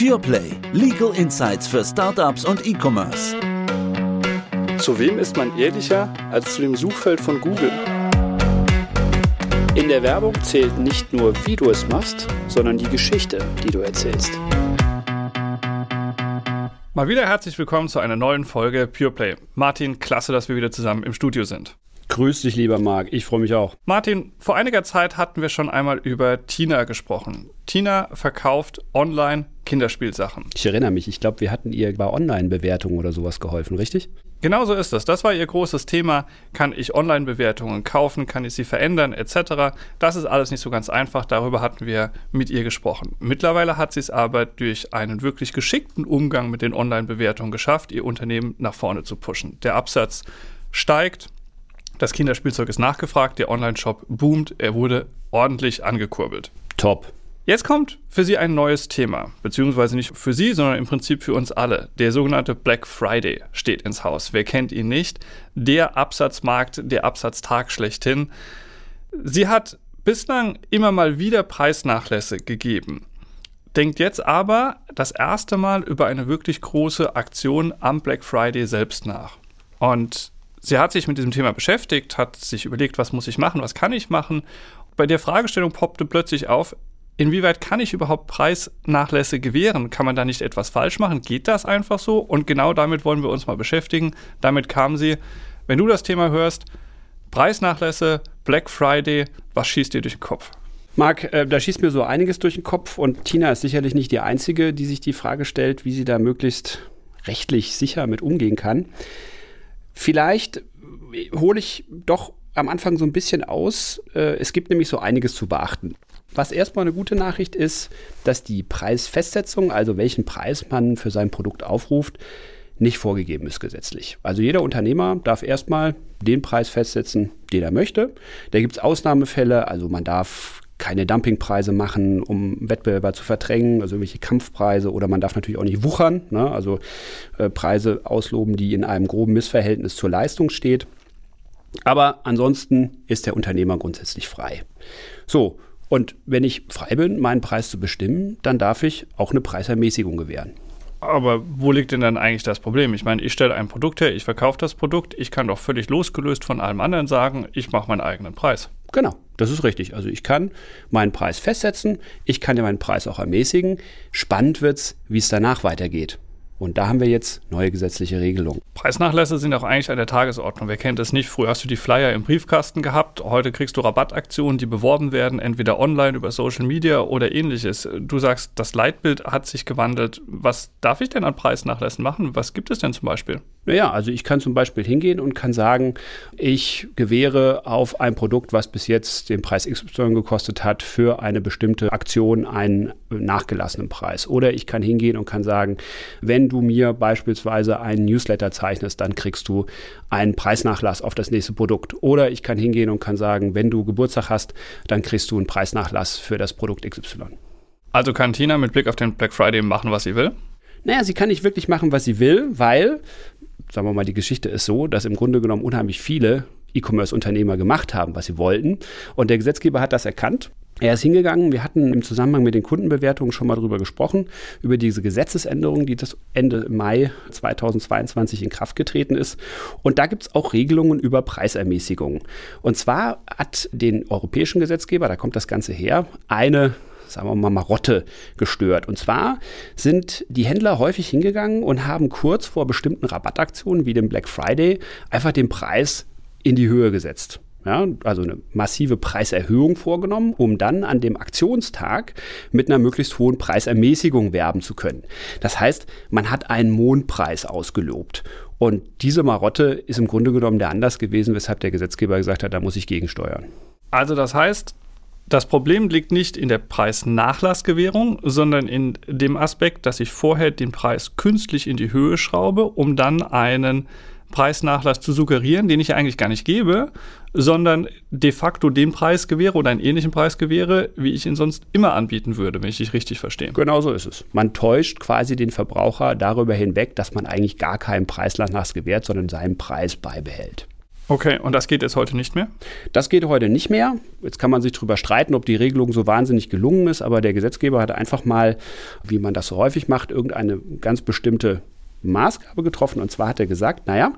PurePlay. Legal Insights für Startups und E-Commerce. Zu wem ist man ehrlicher als zu dem Suchfeld von Google? In der Werbung zählt nicht nur, wie du es machst, sondern die Geschichte, die du erzählst. Mal wieder herzlich willkommen zu einer neuen Folge PurePlay. Martin, klasse, dass wir wieder zusammen im Studio sind. Grüß dich, lieber Marc. Ich freue mich auch. Martin, vor einiger Zeit hatten wir schon einmal über Tina gesprochen. Tina verkauft online Kinderspielsachen. Ich erinnere mich, ich glaube, wir hatten ihr bei Online-Bewertungen oder sowas geholfen, richtig? Genau so ist es. Das war ihr großes Thema. Kann ich Online-Bewertungen kaufen? Kann ich sie verändern? Etc. Das ist alles nicht so ganz einfach. Darüber hatten wir mit ihr gesprochen. Mittlerweile hat sie es aber durch einen wirklich geschickten Umgang mit den Online-Bewertungen geschafft, ihr Unternehmen nach vorne zu pushen. Der Absatz steigt. Das Kinderspielzeug ist nachgefragt, der Online-Shop boomt, er wurde ordentlich angekurbelt. Top. Jetzt kommt für Sie ein neues Thema, beziehungsweise nicht für Sie, sondern im Prinzip für uns alle. Der sogenannte Black Friday steht ins Haus. Wer kennt ihn nicht? Der Absatzmarkt, der Absatztag schlechthin. Sie hat bislang immer mal wieder Preisnachlässe gegeben. Denkt jetzt aber das erste Mal über eine wirklich große Aktion am Black Friday selbst nach. Und sie hat sich mit diesem Thema beschäftigt, hat sich überlegt, was muss ich machen, was kann ich machen. Bei der Fragestellung poppte plötzlich auf, inwieweit kann ich überhaupt Preisnachlässe gewähren? Kann man da nicht etwas falsch machen? Geht das einfach so? Und genau damit wollen wir uns mal beschäftigen. Damit kam sie. Wenn du das Thema hörst, Preisnachlässe, Black Friday, was schießt dir durch den Kopf? Marc, äh, da schießt mir so einiges durch den Kopf und Tina ist sicherlich nicht die Einzige, die sich die Frage stellt, wie sie da möglichst rechtlich sicher mit umgehen kann. Vielleicht hole ich doch am Anfang so ein bisschen aus. Äh, es gibt nämlich so einiges zu beachten. Was erstmal eine gute Nachricht ist, dass die Preisfestsetzung, also welchen Preis man für sein Produkt aufruft, nicht vorgegeben ist gesetzlich. Also jeder Unternehmer darf erstmal den Preis festsetzen, den er möchte. Da gibt es Ausnahmefälle, also man darf keine Dumpingpreise machen, um Wettbewerber zu verdrängen, also irgendwelche Kampfpreise oder man darf natürlich auch nicht wuchern, ne? also äh, Preise ausloben, die in einem groben Missverhältnis zur Leistung steht. Aber ansonsten ist der Unternehmer grundsätzlich frei. So, und wenn ich frei bin, meinen Preis zu bestimmen, dann darf ich auch eine Preisermäßigung gewähren. Aber wo liegt denn dann eigentlich das Problem? Ich meine, ich stelle ein Produkt her, ich verkaufe das Produkt, ich kann doch völlig losgelöst von allem anderen sagen, ich mache meinen eigenen Preis. Genau, das ist richtig. Also ich kann meinen Preis festsetzen, ich kann ja meinen Preis auch ermäßigen. Spannend wird es, wie es danach weitergeht. Und da haben wir jetzt neue gesetzliche Regelungen. Preisnachlässe sind auch eigentlich an der Tagesordnung. Wer kennt es nicht? Früher hast du die Flyer im Briefkasten gehabt. Heute kriegst du Rabattaktionen, die beworben werden, entweder online über Social Media oder ähnliches. Du sagst, das Leitbild hat sich gewandelt. Was darf ich denn an Preisnachlässen machen? Was gibt es denn zum Beispiel? Naja, also ich kann zum Beispiel hingehen und kann sagen, ich gewähre auf ein Produkt, was bis jetzt den Preis XY gekostet hat, für eine bestimmte Aktion einen nachgelassenen Preis. Oder ich kann hingehen und kann sagen, wenn du mir beispielsweise einen Newsletter zeichnest, dann kriegst du einen Preisnachlass auf das nächste Produkt. Oder ich kann hingehen und kann sagen, wenn du Geburtstag hast, dann kriegst du einen Preisnachlass für das Produkt XY. Also kann Tina mit Blick auf den Black Friday machen, was sie will? Naja, sie kann nicht wirklich machen, was sie will, weil sagen wir mal, die Geschichte ist so, dass im Grunde genommen unheimlich viele E-Commerce-Unternehmer gemacht haben, was sie wollten. Und der Gesetzgeber hat das erkannt. Er ist hingegangen, wir hatten im Zusammenhang mit den Kundenbewertungen schon mal darüber gesprochen, über diese Gesetzesänderung, die das Ende Mai 2022 in Kraft getreten ist. Und da gibt es auch Regelungen über Preisermäßigungen. Und zwar hat den europäischen Gesetzgeber, da kommt das Ganze her, eine sagen wir mal, Marotte gestört. Und zwar sind die Händler häufig hingegangen und haben kurz vor bestimmten Rabattaktionen wie dem Black Friday einfach den Preis in die Höhe gesetzt. Ja, also eine massive Preiserhöhung vorgenommen, um dann an dem Aktionstag mit einer möglichst hohen Preisermäßigung werben zu können. Das heißt, man hat einen Mondpreis ausgelobt. Und diese Marotte ist im Grunde genommen der Anlass gewesen, weshalb der Gesetzgeber gesagt hat, da muss ich gegensteuern. Also das heißt, das Problem liegt nicht in der Preisnachlassgewährung, sondern in dem Aspekt, dass ich vorher den Preis künstlich in die Höhe schraube, um dann einen Preisnachlass zu suggerieren, den ich eigentlich gar nicht gebe, sondern de facto den Preis gewähre oder einen ähnlichen Preis gewähre, wie ich ihn sonst immer anbieten würde, wenn ich dich richtig verstehe. Genau so ist es. Man täuscht quasi den Verbraucher darüber hinweg, dass man eigentlich gar keinen Preisnachlass gewährt, sondern seinen Preis beibehält. Okay, und das geht jetzt heute nicht mehr? Das geht heute nicht mehr. Jetzt kann man sich darüber streiten, ob die Regelung so wahnsinnig gelungen ist, aber der Gesetzgeber hat einfach mal, wie man das so häufig macht, irgendeine ganz bestimmte Maßgabe getroffen. Und zwar hat er gesagt, naja,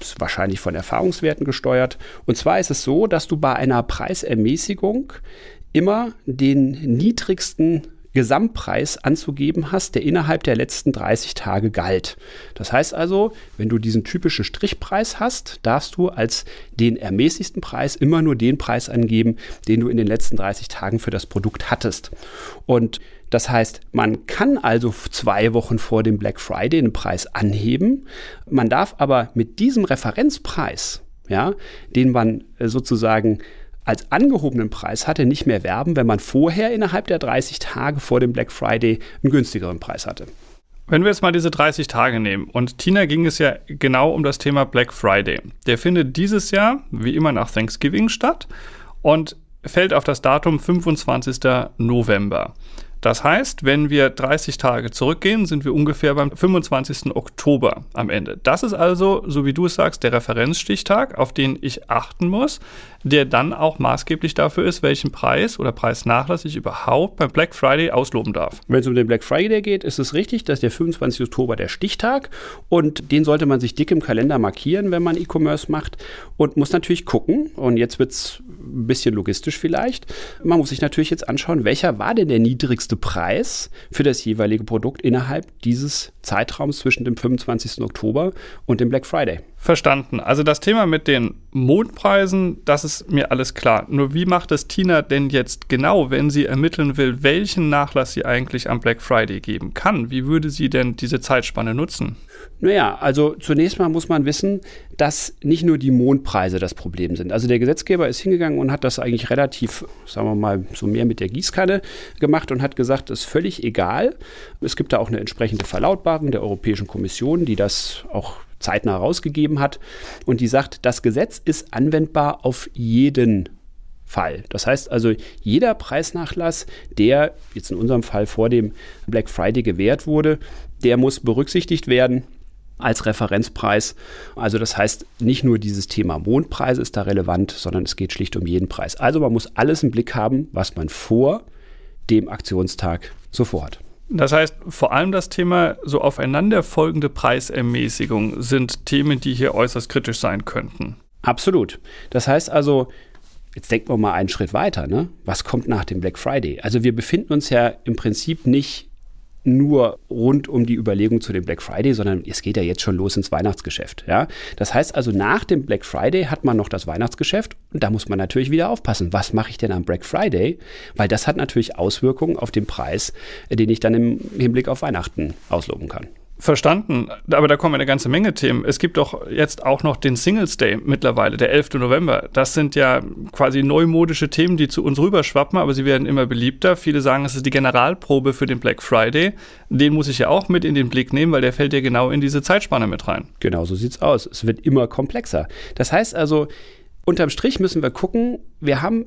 ist wahrscheinlich von Erfahrungswerten gesteuert. Und zwar ist es so, dass du bei einer Preisermäßigung immer den niedrigsten Gesamtpreis anzugeben hast, der innerhalb der letzten 30 Tage galt. Das heißt also, wenn du diesen typischen Strichpreis hast, darfst du als den ermäßigsten Preis immer nur den Preis angeben, den du in den letzten 30 Tagen für das Produkt hattest. Und das heißt, man kann also zwei Wochen vor dem Black Friday den Preis anheben. Man darf aber mit diesem Referenzpreis, ja, den man sozusagen als angehobenen Preis hatte, nicht mehr werben, wenn man vorher innerhalb der 30 Tage vor dem Black Friday einen günstigeren Preis hatte. Wenn wir jetzt mal diese 30 Tage nehmen und Tina ging es ja genau um das Thema Black Friday. Der findet dieses Jahr, wie immer nach Thanksgiving statt und fällt auf das Datum 25. November. Das heißt, wenn wir 30 Tage zurückgehen, sind wir ungefähr beim 25. Oktober am Ende. Das ist also, so wie du es sagst, der Referenzstichtag, auf den ich achten muss, der dann auch maßgeblich dafür ist, welchen Preis oder Preisnachlass ich überhaupt beim Black Friday ausloben darf. Wenn es um den Black Friday geht, ist es richtig, dass der 25. Oktober der Stichtag und den sollte man sich dick im Kalender markieren, wenn man E-Commerce macht und muss natürlich gucken. Und jetzt wird es ein bisschen logistisch vielleicht. Man muss sich natürlich jetzt anschauen, welcher war denn der niedrigste Preis für das jeweilige Produkt innerhalb dieses Zeitraums zwischen dem 25. Oktober und dem Black Friday. Verstanden. Also das Thema mit den Mondpreisen, das ist mir alles klar. Nur wie macht es Tina denn jetzt genau, wenn sie ermitteln will, welchen Nachlass sie eigentlich am Black Friday geben kann? Wie würde sie denn diese Zeitspanne nutzen? Naja, also zunächst mal muss man wissen, dass nicht nur die Mondpreise das Problem sind. Also der Gesetzgeber ist hingegangen und hat das eigentlich relativ, sagen wir mal, so mehr mit der Gießkanne gemacht und hat gesagt, das ist völlig egal. Es gibt da auch eine entsprechende Verlautbarung der Europäischen Kommission, die das auch zeitnah rausgegeben hat. Und die sagt, das Gesetz ist anwendbar auf jeden Fall. Das heißt also, jeder Preisnachlass, der jetzt in unserem Fall vor dem Black Friday gewährt wurde, der muss berücksichtigt werden als Referenzpreis. Also das heißt, nicht nur dieses Thema Mondpreis ist da relevant, sondern es geht schlicht um jeden Preis. Also man muss alles im Blick haben, was man vor dem Aktionstag so vorhat. Das heißt, vor allem das Thema so aufeinanderfolgende Preisermäßigung sind Themen, die hier äußerst kritisch sein könnten. Absolut. Das heißt also, jetzt denken wir mal einen Schritt weiter. Ne? Was kommt nach dem Black Friday? Also wir befinden uns ja im Prinzip nicht nur rund um die Überlegung zu dem Black Friday, sondern es geht ja jetzt schon los ins Weihnachtsgeschäft. Ja? Das heißt also, nach dem Black Friday hat man noch das Weihnachtsgeschäft und da muss man natürlich wieder aufpassen. Was mache ich denn am Black Friday? Weil das hat natürlich Auswirkungen auf den Preis, den ich dann im Hinblick auf Weihnachten ausloben kann. Verstanden, aber da kommen eine ganze Menge Themen. Es gibt doch jetzt auch noch den Singles Day mittlerweile, der 11. November. Das sind ja quasi neumodische Themen, die zu uns rüberschwappen, aber sie werden immer beliebter. Viele sagen, es ist die Generalprobe für den Black Friday. Den muss ich ja auch mit in den Blick nehmen, weil der fällt ja genau in diese Zeitspanne mit rein. Genau so sieht's aus. Es wird immer komplexer. Das heißt also, unterm Strich müssen wir gucken, wir haben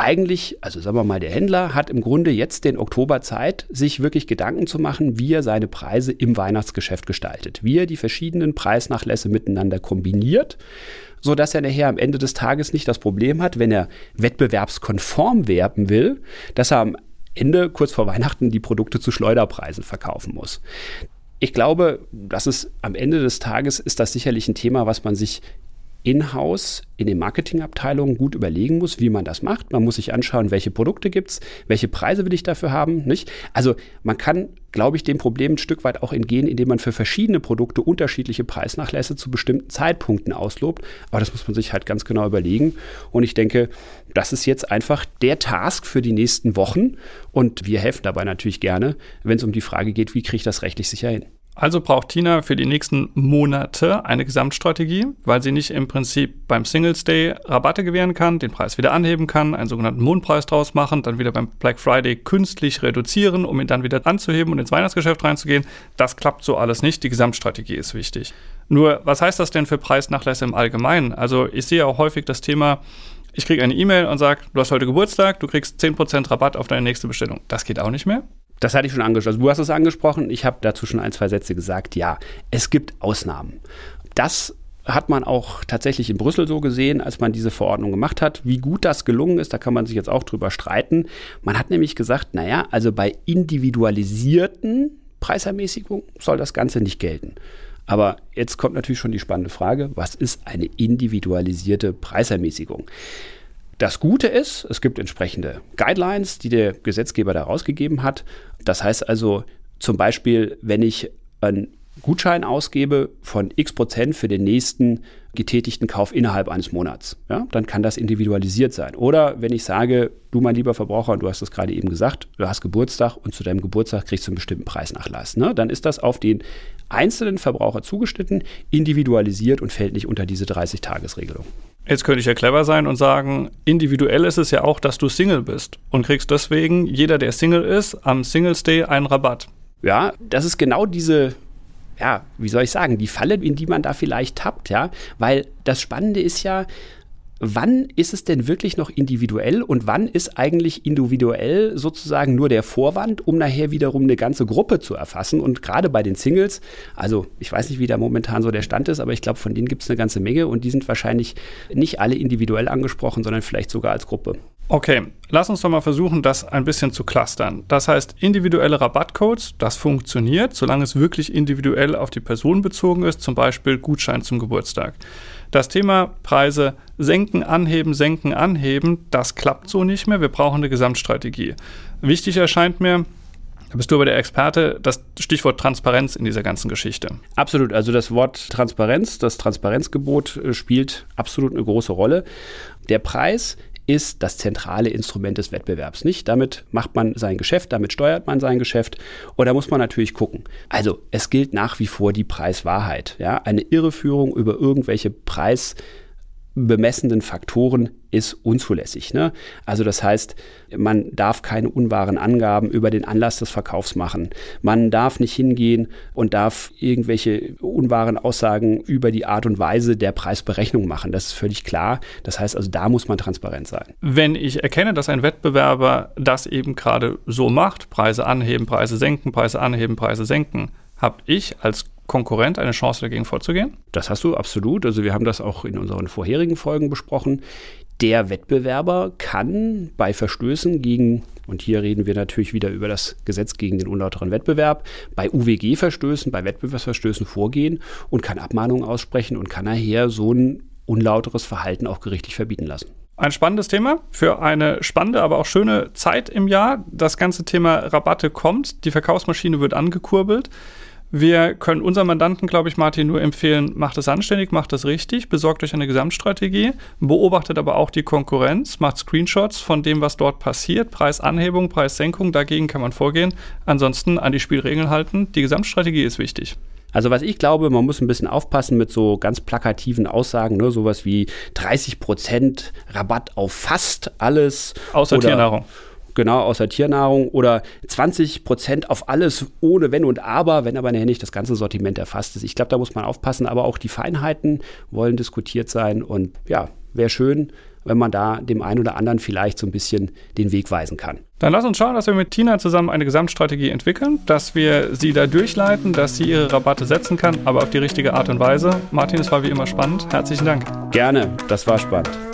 eigentlich, also sagen wir mal, der Händler hat im Grunde jetzt den Oktober Zeit, sich wirklich Gedanken zu machen, wie er seine Preise im Weihnachtsgeschäft gestaltet, wie er die verschiedenen Preisnachlässe miteinander kombiniert, so dass er nachher am Ende des Tages nicht das Problem hat, wenn er wettbewerbskonform werben will, dass er am Ende kurz vor Weihnachten die Produkte zu Schleuderpreisen verkaufen muss. Ich glaube, das ist am Ende des Tages ist das sicherlich ein Thema, was man sich in-house in den Marketingabteilungen gut überlegen muss, wie man das macht. Man muss sich anschauen, welche Produkte gibt es, welche Preise will ich dafür haben. Nicht? Also man kann, glaube ich, dem Problem ein Stück weit auch entgehen, indem man für verschiedene Produkte unterschiedliche Preisnachlässe zu bestimmten Zeitpunkten auslobt. Aber das muss man sich halt ganz genau überlegen. Und ich denke, das ist jetzt einfach der Task für die nächsten Wochen. Und wir helfen dabei natürlich gerne, wenn es um die Frage geht, wie kriege ich das rechtlich sicher hin. Also braucht Tina für die nächsten Monate eine Gesamtstrategie, weil sie nicht im Prinzip beim Singles Day Rabatte gewähren kann, den Preis wieder anheben kann, einen sogenannten Mondpreis draus machen, dann wieder beim Black Friday künstlich reduzieren, um ihn dann wieder anzuheben und ins Weihnachtsgeschäft reinzugehen. Das klappt so alles nicht. Die Gesamtstrategie ist wichtig. Nur, was heißt das denn für Preisnachlässe im Allgemeinen? Also ich sehe auch häufig das Thema, ich kriege eine E-Mail und sage, du hast heute Geburtstag, du kriegst 10% Rabatt auf deine nächste Bestellung. Das geht auch nicht mehr. Das hatte ich schon angesprochen. Also du hast es angesprochen. Ich habe dazu schon ein, zwei Sätze gesagt. Ja, es gibt Ausnahmen. Das hat man auch tatsächlich in Brüssel so gesehen, als man diese Verordnung gemacht hat. Wie gut das gelungen ist, da kann man sich jetzt auch drüber streiten. Man hat nämlich gesagt, naja, also bei individualisierten Preisermäßigungen soll das Ganze nicht gelten. Aber jetzt kommt natürlich schon die spannende Frage, was ist eine individualisierte Preisermäßigung? Das Gute ist, es gibt entsprechende Guidelines, die der Gesetzgeber da rausgegeben hat. Das heißt also zum Beispiel, wenn ich einen Gutschein ausgebe von x Prozent für den nächsten getätigten Kauf innerhalb eines Monats, ja, dann kann das individualisiert sein. Oder wenn ich sage, du mein lieber Verbraucher, und du hast es gerade eben gesagt, du hast Geburtstag und zu deinem Geburtstag kriegst du einen bestimmten Preisnachlass, ne, dann ist das auf den einzelnen Verbraucher zugeschnitten, individualisiert und fällt nicht unter diese 30-Tages-Regelung. Jetzt könnte ich ja clever sein und sagen, individuell ist es ja auch, dass du Single bist und kriegst deswegen, jeder, der Single ist, am Singles Day einen Rabatt. Ja, das ist genau diese, ja, wie soll ich sagen, die Falle, in die man da vielleicht tappt, ja, weil das Spannende ist ja, wann ist es denn wirklich noch individuell und wann ist eigentlich individuell sozusagen nur der Vorwand, um nachher wiederum eine ganze Gruppe zu erfassen. Und gerade bei den Singles, also ich weiß nicht, wie da momentan so der Stand ist, aber ich glaube, von denen gibt es eine ganze Menge und die sind wahrscheinlich nicht alle individuell angesprochen, sondern vielleicht sogar als Gruppe. Okay, lass uns doch mal versuchen, das ein bisschen zu clustern. Das heißt, individuelle Rabattcodes, das funktioniert, solange es wirklich individuell auf die Person bezogen ist, zum Beispiel Gutschein zum Geburtstag. Das Thema Preise senken, anheben, senken, anheben, das klappt so nicht mehr. Wir brauchen eine Gesamtstrategie. Wichtig erscheint mir, da bist du aber der Experte, das Stichwort Transparenz in dieser ganzen Geschichte. Absolut. Also das Wort Transparenz, das Transparenzgebot äh, spielt absolut eine große Rolle. Der Preis ist das zentrale Instrument des Wettbewerbs. Nicht? Damit macht man sein Geschäft, damit steuert man sein Geschäft. Und da muss man natürlich gucken. Also, es gilt nach wie vor die Preiswahrheit. Ja? Eine Irreführung über irgendwelche Preis- bemessenden Faktoren ist unzulässig. Ne? Also das heißt, man darf keine unwahren Angaben über den Anlass des Verkaufs machen. Man darf nicht hingehen und darf irgendwelche unwahren Aussagen über die Art und Weise der Preisberechnung machen. Das ist völlig klar. Das heißt also, da muss man transparent sein. Wenn ich erkenne, dass ein Wettbewerber das eben gerade so macht, Preise anheben, Preise senken, Preise anheben, Preise senken, habe ich als Konkurrent eine Chance dagegen vorzugehen? Das hast du absolut. Also wir haben das auch in unseren vorherigen Folgen besprochen. Der Wettbewerber kann bei Verstößen gegen, und hier reden wir natürlich wieder über das Gesetz gegen den unlauteren Wettbewerb, bei UWG-Verstößen, bei Wettbewerbsverstößen vorgehen und kann Abmahnungen aussprechen und kann nachher so ein unlauteres Verhalten auch gerichtlich verbieten lassen. Ein spannendes Thema für eine spannende, aber auch schöne Zeit im Jahr. Das ganze Thema Rabatte kommt, die Verkaufsmaschine wird angekurbelt. Wir können unseren Mandanten, glaube ich, Martin, nur empfehlen, macht es anständig, macht es richtig, besorgt euch eine Gesamtstrategie, beobachtet aber auch die Konkurrenz, macht Screenshots von dem, was dort passiert, Preisanhebung, Preissenkung, dagegen kann man vorgehen. Ansonsten an die Spielregeln halten. Die Gesamtstrategie ist wichtig. Also was ich glaube, man muss ein bisschen aufpassen mit so ganz plakativen Aussagen, ne? sowas wie 30% Rabatt auf fast alles. Außer Tiernahrung genau außer Tiernahrung oder 20 Prozent auf alles ohne Wenn und Aber, wenn aber nachher nicht das ganze Sortiment erfasst ist. Ich glaube, da muss man aufpassen, aber auch die Feinheiten wollen diskutiert sein und ja, wäre schön, wenn man da dem einen oder anderen vielleicht so ein bisschen den Weg weisen kann. Dann lass uns schauen, dass wir mit Tina zusammen eine Gesamtstrategie entwickeln, dass wir sie da durchleiten, dass sie ihre Rabatte setzen kann, aber auf die richtige Art und Weise. Martin, es war wie immer spannend. Herzlichen Dank. Gerne, das war spannend.